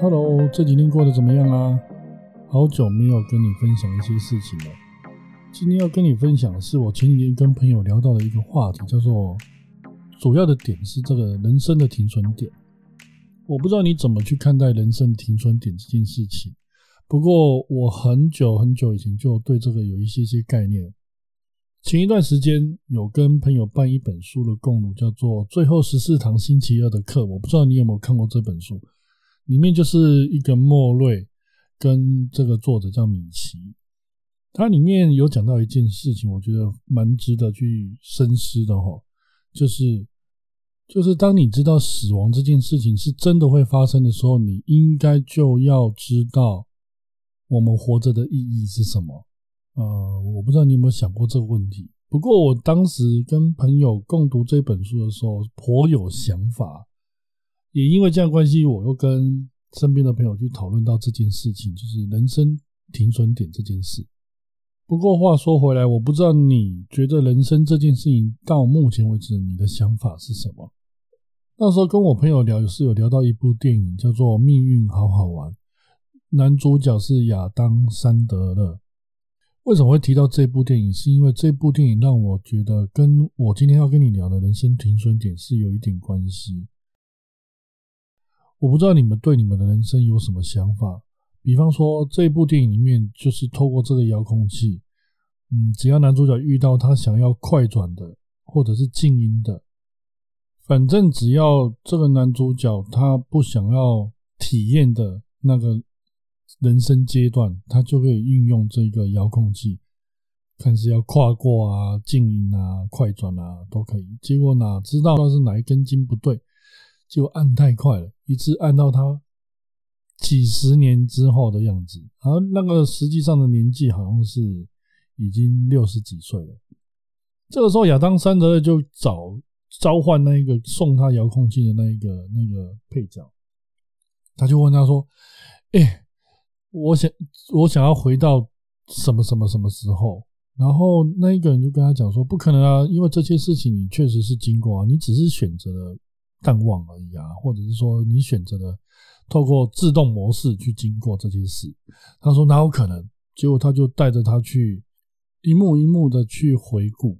Hello，这几天过得怎么样啊？好久没有跟你分享一些事情了。今天要跟你分享的是我前几天跟朋友聊到的一个话题，叫做主要的点是这个人生的停损点。我不知道你怎么去看待人生停损点这件事情，不过我很久很久以前就对这个有一些些概念。前一段时间有跟朋友办一本书的共读，叫做《最后十四堂星期二的课》，我不知道你有没有看过这本书。里面就是一个莫瑞跟这个作者叫米奇，它里面有讲到一件事情，我觉得蛮值得去深思的哈，就是就是当你知道死亡这件事情是真的会发生的时候，你应该就要知道我们活着的意义是什么。呃，我不知道你有没有想过这个问题，不过我当时跟朋友共读这本书的时候，颇有想法。也因为这样关系，我又跟身边的朋友去讨论到这件事情，就是人生停损点这件事。不过话说回来，我不知道你觉得人生这件事情到目前为止你的想法是什么？那时候跟我朋友聊，是有聊到一部电影叫做《命运好好玩》，男主角是亚当·山德勒。为什么会提到这部电影？是因为这部电影让我觉得跟我今天要跟你聊的人生停损点是有一点关系。我不知道你们对你们的人生有什么想法？比方说，这部电影里面就是透过这个遥控器，嗯，只要男主角遇到他想要快转的或者是静音的，反正只要这个男主角他不想要体验的那个人生阶段，他就可以运用这个遥控器，看是要跨过啊、静音啊、快转啊都可以。结果哪知道是哪一根筋不对？就按太快了，一直按到他几十年之后的样子，而那个实际上的年纪好像是已经六十几岁了。这个时候，亚当·山德勒就找召唤那一个送他遥控器的那一个那个配角，他就问他说：“哎，我想我想要回到什么什么什么时候？”然后那一个人就跟他讲说：“不可能啊，因为这些事情你确实是经过啊，你只是选择了。”淡忘而已啊，或者是说你选择了透过自动模式去经过这件事。他说哪有可能？结果他就带着他去一幕一幕的去回顾。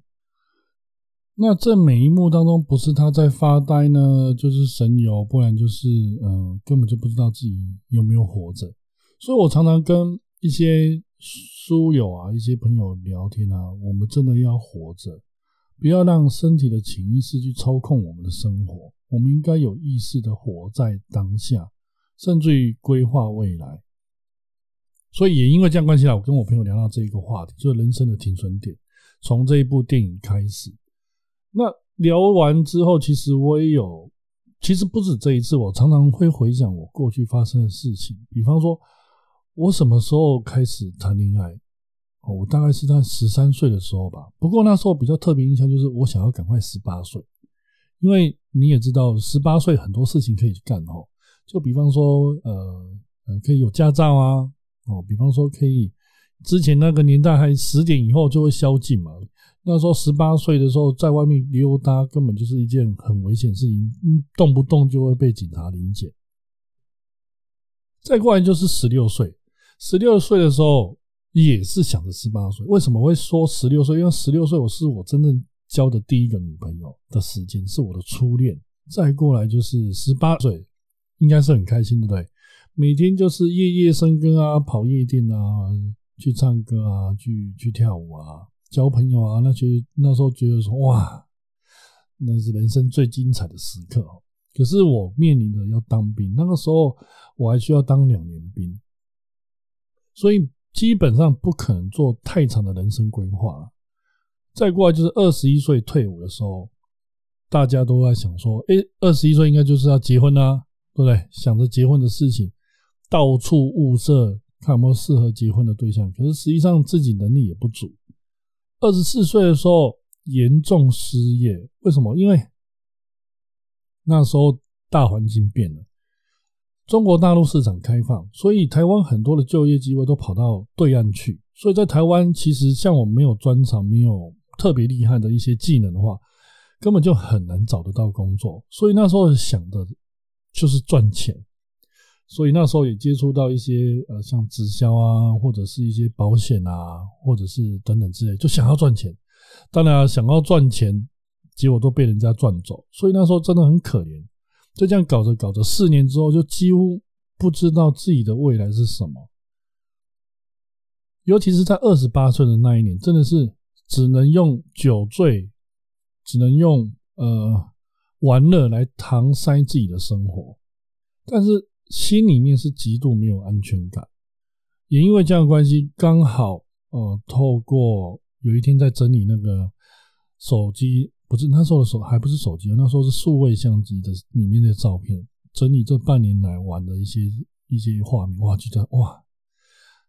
那这每一幕当中，不是他在发呆呢，就是神游，不然就是嗯，根本就不知道自己有没有活着。所以我常常跟一些书友啊、一些朋友聊天啊，我们真的要活着，不要让身体的潜意识去操控我们的生活。我们应该有意识的活在当下，甚至于规划未来。所以也因为这样关系啊，我跟我朋友聊到这一个话题，就是人生的停损点，从这一部电影开始。那聊完之后，其实我也有，其实不止这一次，我常常会回想我过去发生的事情。比方说，我什么时候开始谈恋爱？哦，我大概是在十三岁的时候吧。不过那时候比较特别印象就是，我想要赶快十八岁。因为你也知道，十八岁很多事情可以去干哦，就比方说，呃呃，可以有驾照啊，哦，比方说可以，之前那个年代还十点以后就会宵禁嘛，那时候十八岁的时候在外面溜达根本就是一件很危险事情，动不动就会被警察临检。再过来就是十六岁，十六岁的时候也是想着十八岁，为什么会说十六岁？因为十六岁我是我真正。交的第一个女朋友的时间是我的初恋，再过来就是十八岁，应该是很开心，对不对？每天就是夜夜笙歌啊，跑夜店啊，去唱歌啊，去去跳舞啊，交朋友啊，那些那时候觉得说哇，那是人生最精彩的时刻。可是我面临着要当兵，那个时候我还需要当两年兵，所以基本上不可能做太长的人生规划。再过来就是二十一岁退伍的时候，大家都在想说：“哎，二十一岁应该就是要结婚啦，对不对？”想着结婚的事情，到处物色，看有没有适合结婚的对象。可是实际上自己能力也不足。二十四岁的时候严重失业，为什么？因为那时候大环境变了，中国大陆市场开放，所以台湾很多的就业机会都跑到对岸去。所以在台湾，其实像我没有专长，没有。特别厉害的一些技能的话，根本就很难找得到工作。所以那时候想的就是赚钱。所以那时候也接触到一些呃，像直销啊，或者是一些保险啊，或者是等等之类，就想要赚钱。当然想要赚钱，结果都被人家赚走，所以那时候真的很可怜。就这样搞着搞着，四年之后就几乎不知道自己的未来是什么。尤其是在二十八岁的那一年，真的是只能用酒醉，只能用呃玩乐来搪塞自己的生活，但是。心里面是极度没有安全感，也因为这样的关系，刚好呃，透过有一天在整理那个手机，不是那时候的手还不是手机，那时候是数位相机的里面的照片，整理这半年来玩的一些一些画面，哇，觉得哇，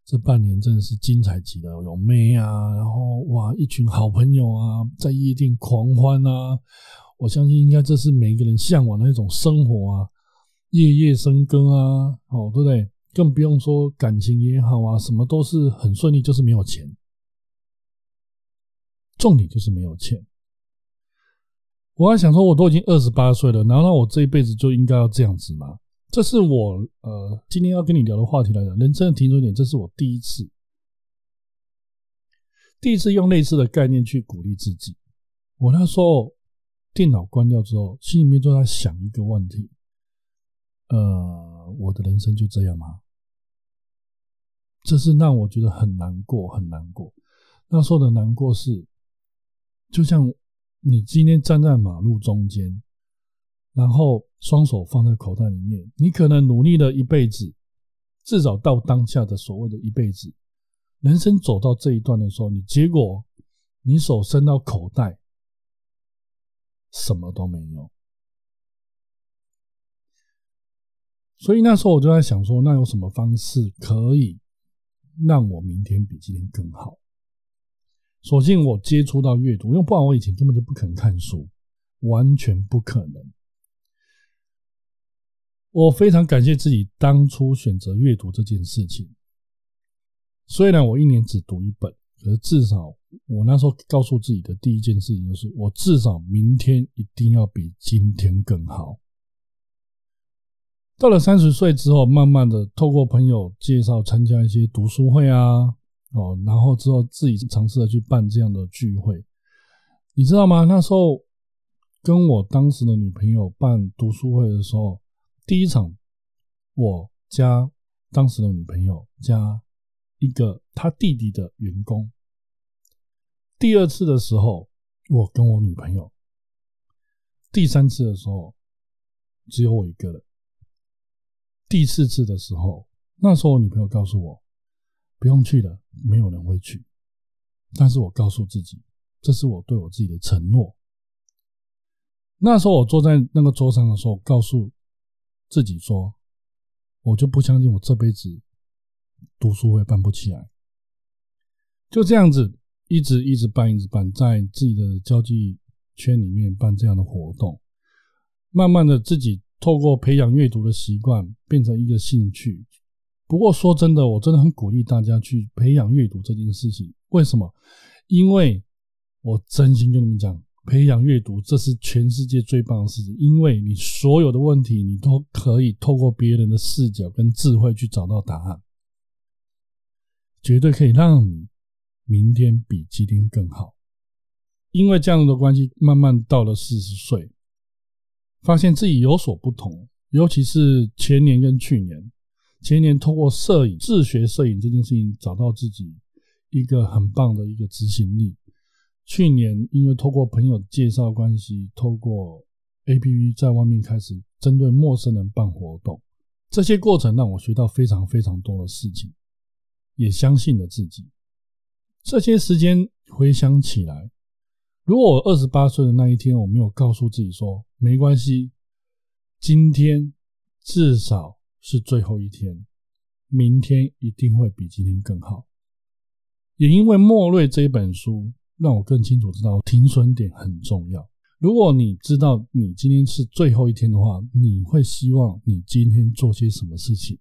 这半年真的是精彩极了，有妹啊，然后哇，一群好朋友啊，在夜店狂欢啊，我相信应该这是每一个人向往的那种生活啊。夜夜笙歌啊，哦，对不对？更不用说感情也好啊，什么都是很顺利，就是没有钱。重点就是没有钱。我还想说，我都已经二十八岁了，难道我这一辈子就应该要这样子吗？这是我呃今天要跟你聊的话题来讲，人生的停止点，这是我第一次，第一次用类似的概念去鼓励自己。我那时候电脑关掉之后，心里面就在想一个问题。呃，我的人生就这样吗？这是让我觉得很难过，很难过。那时候的难过是，就像你今天站在马路中间，然后双手放在口袋里面，你可能努力了一辈子，至少到当下的所谓的一辈子，人生走到这一段的时候，你结果你手伸到口袋，什么都没有。所以那时候我就在想说，那有什么方式可以让我明天比今天更好？索性我接触到阅读，因为不然我以前根本就不肯看书，完全不可能。我非常感谢自己当初选择阅读这件事情。虽然我一年只读一本，可是至少我那时候告诉自己的第一件事情就是，我至少明天一定要比今天更好。到了三十岁之后，慢慢的透过朋友介绍参加一些读书会啊，哦，然后之后自己尝试的去办这样的聚会，你知道吗？那时候跟我当时的女朋友办读书会的时候，第一场我加当时的女朋友加一个他弟弟的员工，第二次的时候我跟我女朋友，第三次的时候只有我一个人。第四次的时候，那时候我女朋友告诉我不用去了，没有人会去。但是我告诉自己，这是我对我自己的承诺。那时候我坐在那个桌上的时候，告诉自己说，我就不相信我这辈子读书会办不起来。就这样子，一直一直办，一直办，在自己的交际圈里面办这样的活动，慢慢的自己。透过培养阅读的习惯，变成一个兴趣。不过说真的，我真的很鼓励大家去培养阅读这件事情。为什么？因为我真心跟你们讲，培养阅读这是全世界最棒的事情。因为你所有的问题，你都可以透过别人的视角跟智慧去找到答案，绝对可以让你明天比今天更好。因为这样的关系，慢慢到了四十岁。发现自己有所不同，尤其是前年跟去年。前年通过摄影自学摄影这件事情，找到自己一个很棒的一个执行力。去年因为透过朋友介绍关系，透过 A P P 在外面开始针对陌生人办活动，这些过程让我学到非常非常多的事情，也相信了自己。这些时间回想起来。如果我二十八岁的那一天，我没有告诉自己说没关系，今天至少是最后一天，明天一定会比今天更好。也因为莫瑞这一本书，让我更清楚知道停损点很重要。如果你知道你今天是最后一天的话，你会希望你今天做些什么事情？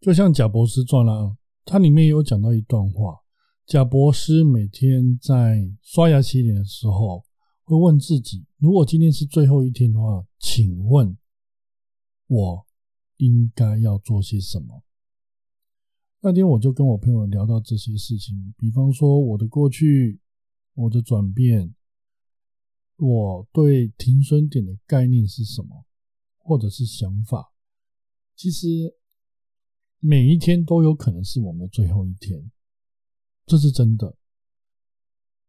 就像贾博士传啊，它里面有讲到一段话。贾博士每天在刷牙洗脸的时候，会问自己：如果今天是最后一天的话，请问我应该要做些什么。那天我就跟我朋友聊到这些事情，比方说我的过去、我的转变，我对停损点的概念是什么，或者是想法。其实每一天都有可能是我们的最后一天，这是真的。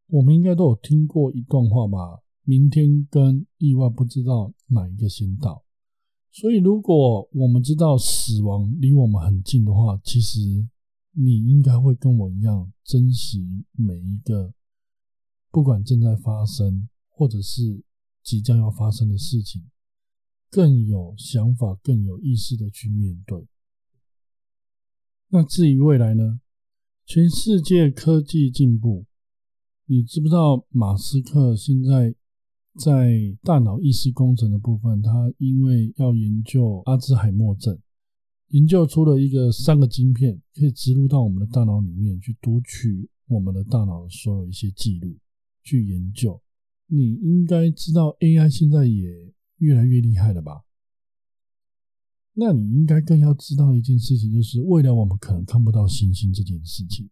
我们应该都有听过一段话吧？明天跟意外不知道哪一个先到。所以，如果我们知道死亡离我们很近的话，其实你应该会跟我一样珍惜每一个，不管正在发生或者是即将要发生的事情，更有想法、更有意识的去面对。那至于未来呢？全世界科技进步，你知不知道马斯克现在？在大脑意识工程的部分，他因为要研究阿兹海默症，研究出了一个三个晶片，可以植入到我们的大脑里面去读取我们的大脑所有一些记录，去研究。你应该知道 AI 现在也越来越厉害了吧？那你应该更要知道一件事情，就是未来我们可能看不到星星这件事情。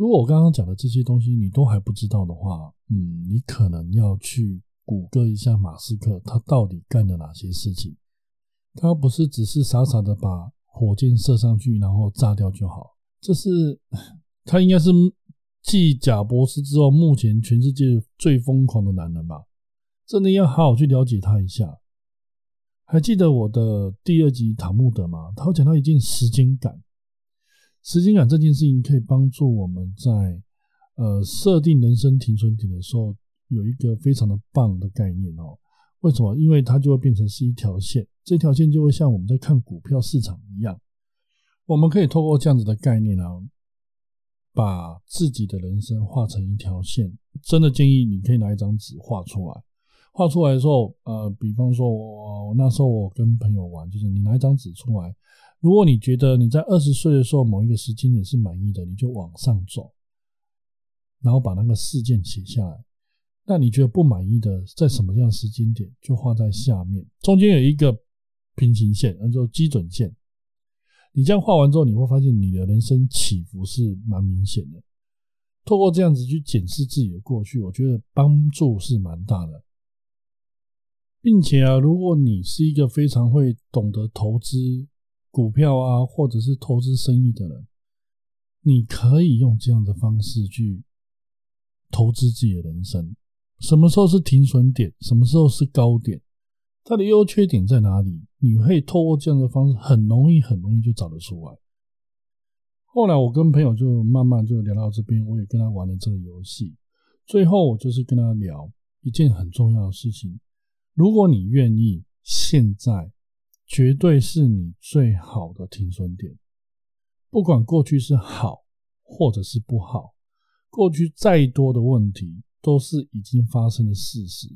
如果我刚刚讲的这些东西你都还不知道的话，嗯，你可能要去谷歌一下马斯克他到底干了哪些事情。他不是只是傻傻的把火箭射上去然后炸掉就好，这是 他应该是继贾博士之后目前全世界最疯狂的男人吧？真的要好好去了解他一下。还记得我的第二集塔木德吗？他讲到一件时间感。时间感这件事情可以帮助我们在呃设定人生停损点的时候有一个非常的棒的概念哦。为什么？因为它就会变成是一条线，这条线就会像我们在看股票市场一样，我们可以透过这样子的概念啊，把自己的人生画成一条线。真的建议你可以拿一张纸画出来，画出来的时候，呃，比方说我那时候我跟朋友玩，就是你拿一张纸出来。如果你觉得你在二十岁的时候某一个时间点是满意的，你就往上走，然后把那个事件写下来。那你觉得不满意的，在什么样的时间点就画在下面，中间有一个平行线，那就基准线。你这样画完之后，你会发现你的人生起伏是蛮明显的。透过这样子去检视自己的过去，我觉得帮助是蛮大的，并且啊，如果你是一个非常会懂得投资。股票啊，或者是投资生意的人，你可以用这样的方式去投资自己的人生。什么时候是停损点？什么时候是高点？它的优缺点在哪里？你可以透过这样的方式，很容易、很容易就找得出来。后来我跟朋友就慢慢就聊到这边，我也跟他玩了这个游戏。最后我就是跟他聊一件很重要的事情：如果你愿意，现在。绝对是你最好的停损点，不管过去是好或者是不好，过去再多的问题都是已经发生的事实，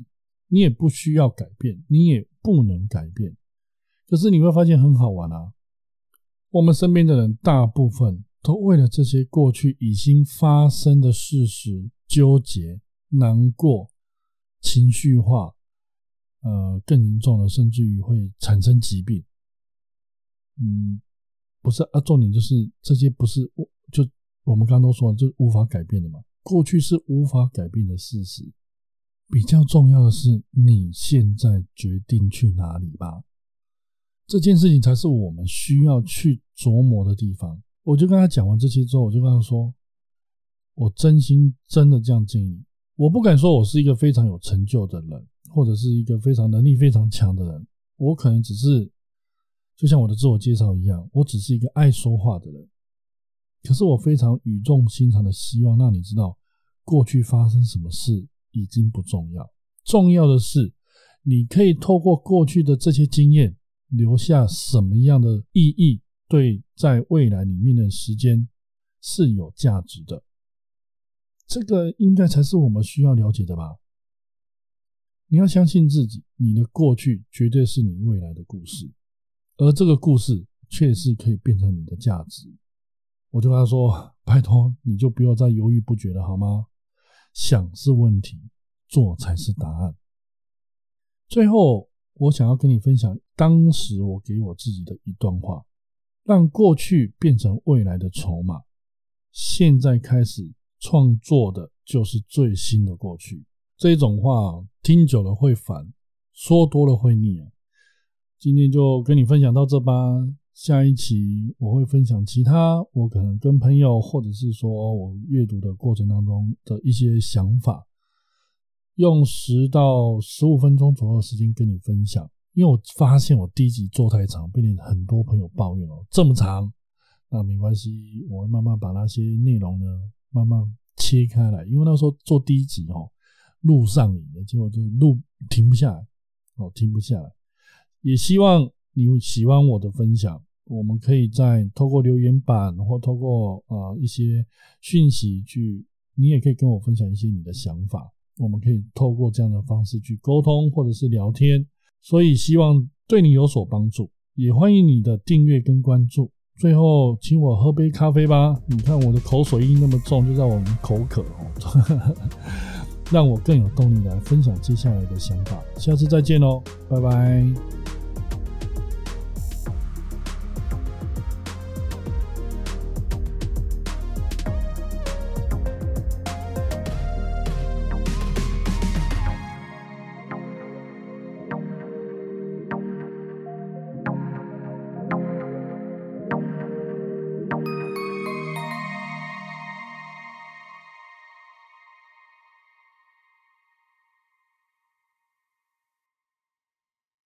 你也不需要改变，你也不能改变。可是你会发现很好玩啊，我们身边的人大部分都为了这些过去已经发生的事实纠结、难过、情绪化。呃，更严重的，甚至于会产生疾病。嗯，不是啊，重点就是这些不是我，就我们刚刚都说了，就无法改变的嘛。过去是无法改变的事实，比较重要的是你现在决定去哪里吧。这件事情才是我们需要去琢磨的地方。我就跟他讲完这些之后，我就跟他说，我真心真的这样建议。我不敢说我是一个非常有成就的人。或者是一个非常能力非常强的人，我可能只是就像我的自我介绍一样，我只是一个爱说话的人。可是我非常语重心长的希望让你知道，过去发生什么事已经不重要，重要的是你可以透过过去的这些经验留下什么样的意义，对在未来里面的时间是有价值的。这个应该才是我们需要了解的吧。你要相信自己，你的过去绝对是你未来的故事，而这个故事确实可以变成你的价值。我就跟他说：“拜托，你就不要再犹豫不决了，好吗？想是问题，做才是答案。”最后，我想要跟你分享当时我给我自己的一段话：让过去变成未来的筹码。现在开始创作的就是最新的过去。这种话听久了会烦，说多了会腻啊。今天就跟你分享到这吧。下一期我会分享其他我可能跟朋友，或者是说我阅读的过程当中的一些想法，用十到十五分钟左右的时间跟你分享。因为我发现我第一集做太长，被你很多朋友抱怨哦，这么长，那没关系，我会慢慢把那些内容呢慢慢切开来。因为那时候做第一集哦，录上瘾的结果就录停不下来，哦，停不下来。也希望。你喜欢我的分享，我们可以在透过留言板或透过啊一些讯息去，你也可以跟我分享一些你的想法，我们可以透过这样的方式去沟通或者是聊天，所以希望对你有所帮助，也欢迎你的订阅跟关注。最后，请我喝杯咖啡吧，你看我的口水音那么重，就让我们口渴哦，让我更有动力来分享接下来的想法。下次再见喽，拜拜。